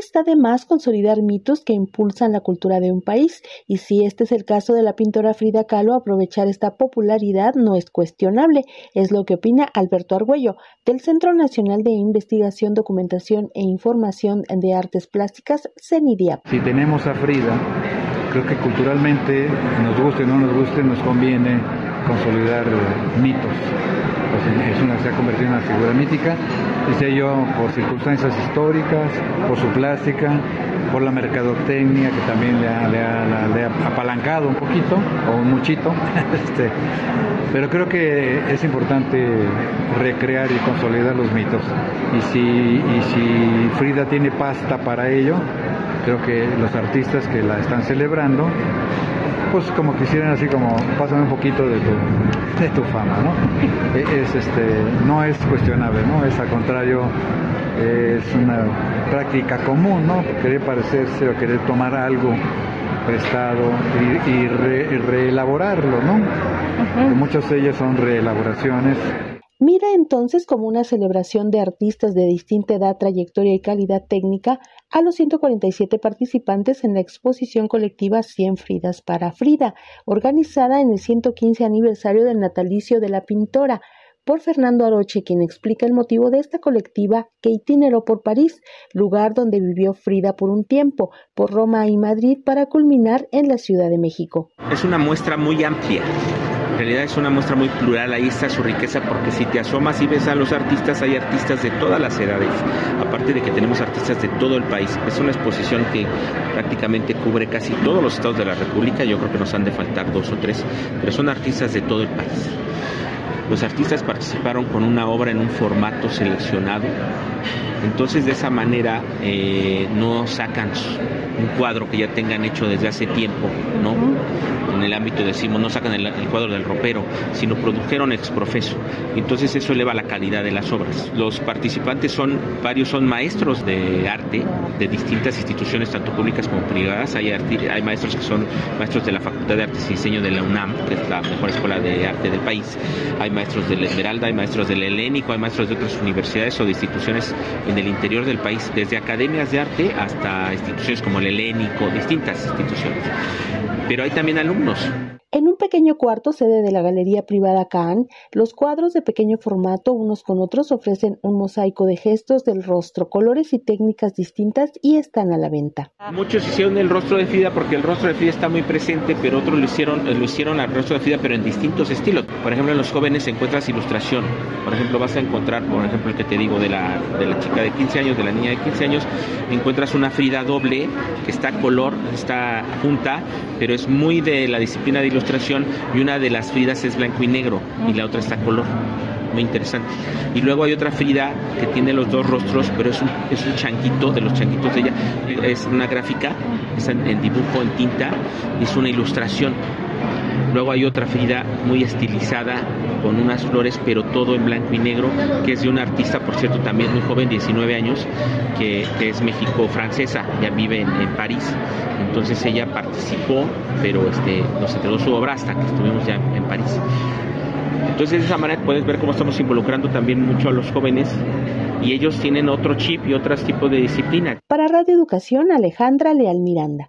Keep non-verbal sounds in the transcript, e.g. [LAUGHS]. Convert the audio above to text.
está de más consolidar mitos que impulsan la cultura de un país, y si este es el caso de la pintora Frida Kahlo, aprovechar esta popularidad no es cuestionable, es lo que opina Alberto Argüello, del Centro Nacional de Investigación, Documentación e Información de Artes Plásticas, CENIDIAP. Si tenemos a Frida, creo que culturalmente, nos guste o no nos guste, nos conviene consolidar mitos. Pues es una, se ha convertido en una figura mítica, dice yo, por circunstancias históricas, por su plástica, por la mercadotecnia que también le ha, apalancado un poquito o un muchito. [LAUGHS] este, pero creo que es importante recrear y consolidar los mitos. Y si, y si Frida tiene pasta para ello, creo que los artistas que la están celebrando pues como quisieran así como pásame un poquito de tu, de tu fama, ¿no? [LAUGHS] E, es, este, no es cuestionable, ¿no? Es al contrario, es una práctica común, ¿no? Querer parecerse o querer tomar algo prestado y, reelaborarlo, ¿no? Muchas de ellas son reelaboraciones Mira entonces como una celebración de artistas de distinta edad, trayectoria y calidad técnica a los 147 participantes en la exposición colectiva 100 Fridas para Frida, organizada en el 115 aniversario del natalicio de la pintora, por Fernando Aroche, quien explica el motivo de esta colectiva que itineró por París, lugar donde vivió Frida por un tiempo, por Roma y Madrid para culminar en la Ciudad de México. Es una muestra muy amplia realidad es una muestra muy plural, ahí está su riqueza porque si te asomas y ves a los artistas, hay artistas de todas las edades, aparte de que tenemos artistas de todo el país. Es una exposición que prácticamente cubre casi todos los estados de la República, yo creo que nos han de faltar dos o tres, pero son artistas de todo el país. Los artistas participaron con una obra en un formato seleccionado, entonces de esa manera eh, no sacan un cuadro que ya tengan hecho desde hace tiempo, ¿no? En el ámbito decimos, no sacan el, cuadro del ropero, sino produjeron ex profeso. Entonces eso eleva la calidad de las obras. Los participantes son, varios son maestros de arte de distintas instituciones, tanto públicas como privadas. Hay, hay maestros que son maestros de la Facultad de Artes y Diseño de la UNAM, que es la mejor escuela de arte del país. Hay maestros de la Esmeralda, hay maestros del Helénico, hay maestros de otras universidades o de instituciones en el interior del país, desde academias de arte hasta instituciones como el Helénico, distintas instituciones. Pero hay también alumnos en un pequeño cuarto sede de la Galería Privada Kahn, los cuadros de pequeño formato unos con otros ofrecen un mosaico de gestos del rostro, colores y técnicas distintas y están a la venta. Muchos hicieron el rostro de Frida porque el rostro de Frida está muy presente, pero otros lo hicieron, lo hicieron al rostro de Frida pero en distintos estilos. Por ejemplo, en los jóvenes encuentras ilustración. Por ejemplo, vas a encontrar, por ejemplo, el que te digo de la, de la chica de 15 años, de la niña de 15 años, encuentras una Frida doble que está color, está junta, pero es muy de la disciplina de ilustración y una de las Fridas es blanco y negro y la otra está color. Muy interesante. Y luego hay otra Frida que tiene los dos rostros, pero es un, es un changuito, de los changuitos de ella. Es una gráfica, es en, en dibujo, en tinta, es una ilustración. Luego hay otra Frida muy estilizada con unas flores, pero todo en blanco y negro, que es de una artista, por cierto, también muy joven, 19 años, que, es México-francesa, ya vive en, París. Entonces ella participó, pero este, nos entregó su obra hasta que estuvimos ya en París. Entonces de esa manera puedes ver cómo estamos involucrando también mucho a los jóvenes y ellos tienen otro chip y otros tipos de disciplinas. Para Radio Educación, Alejandra Leal Miranda.